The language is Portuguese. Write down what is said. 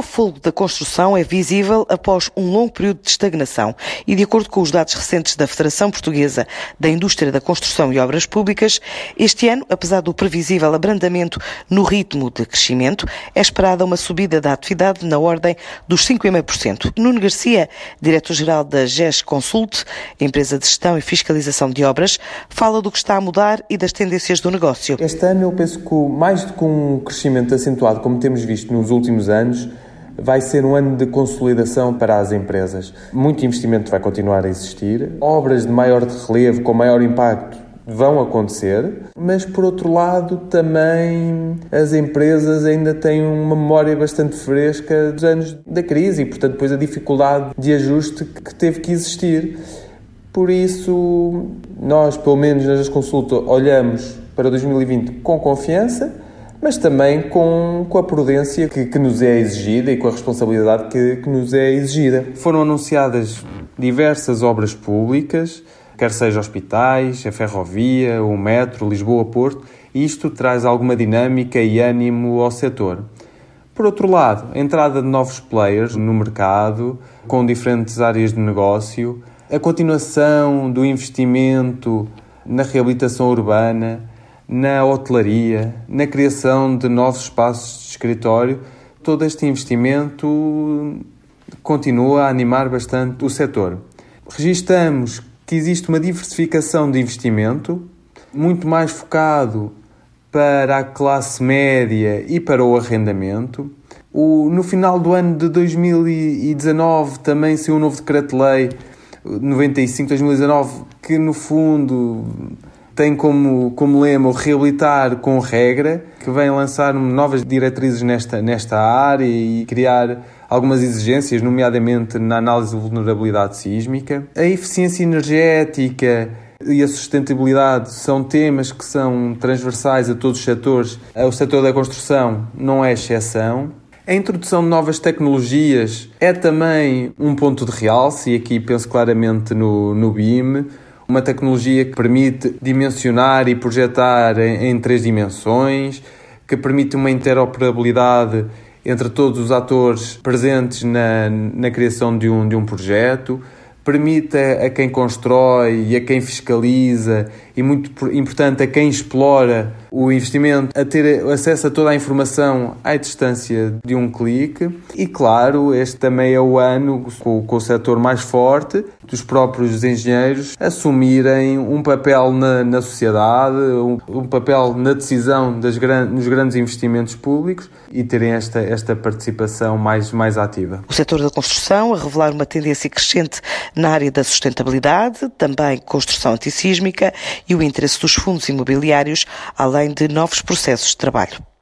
novo fogo da construção é visível após um longo período de estagnação e, de acordo com os dados recentes da Federação Portuguesa da Indústria da Construção e Obras Públicas, este ano, apesar do previsível abrandamento no ritmo de crescimento, é esperada uma subida da atividade na ordem dos 5,5%. Nuno Garcia, diretor-geral da GES Consult, empresa de gestão e fiscalização de obras, fala do que está a mudar e das tendências do negócio. Este ano eu penso que mais do que um crescimento acentuado, como temos visto nos últimos anos, vai ser um ano de consolidação para as empresas. Muito investimento vai continuar a existir, obras de maior relevo, com maior impacto, vão acontecer, mas por outro lado também as empresas ainda têm uma memória bastante fresca dos anos da crise e, portanto, depois a dificuldade de ajuste que teve que existir. Por isso, nós, pelo menos nas consultas, olhamos para 2020 com confiança, mas também com, com a prudência que, que nos é exigida e com a responsabilidade que, que nos é exigida. Foram anunciadas diversas obras públicas, quer seja hospitais, a ferrovia, o metro, Lisboa-Porto, e isto traz alguma dinâmica e ânimo ao setor. Por outro lado, a entrada de novos players no mercado, com diferentes áreas de negócio, a continuação do investimento na reabilitação urbana, na hotelaria, na criação de novos espaços de escritório, todo este investimento continua a animar bastante o setor. Registamos que existe uma diversificação de investimento, muito mais focado para a classe média e para o arrendamento. O, no final do ano de 2019 também saiu um novo decreto-lei 95-2019 que no fundo tem como, como lema o reabilitar com regra, que vem lançar novas diretrizes nesta, nesta área e criar algumas exigências, nomeadamente na análise de vulnerabilidade sísmica. A eficiência energética e a sustentabilidade são temas que são transversais a todos os setores. O setor da construção não é exceção. A introdução de novas tecnologias é também um ponto de realce, e aqui penso claramente no, no BIM uma tecnologia que permite dimensionar e projetar em, em três dimensões, que permite uma interoperabilidade entre todos os atores presentes na, na criação de um, de um projeto, permite a, quem constrói e a quem fiscaliza e, muito importante, a quem explora o investimento a ter acesso a toda a informação à distância de um clique. E, claro, este também é o ano com, com o setor mais forte dos próprios engenheiros assumirem um papel na, na sociedade, um, um, papel na decisão das gran, nos grandes investimentos públicos e terem esta, esta participação mais, mais ativa. O setor da construção a revelar uma tendência crescente na área da sustentabilidade, também construção antissísmica e o interesse dos fundos imobiliários, além de novos processos de trabalho.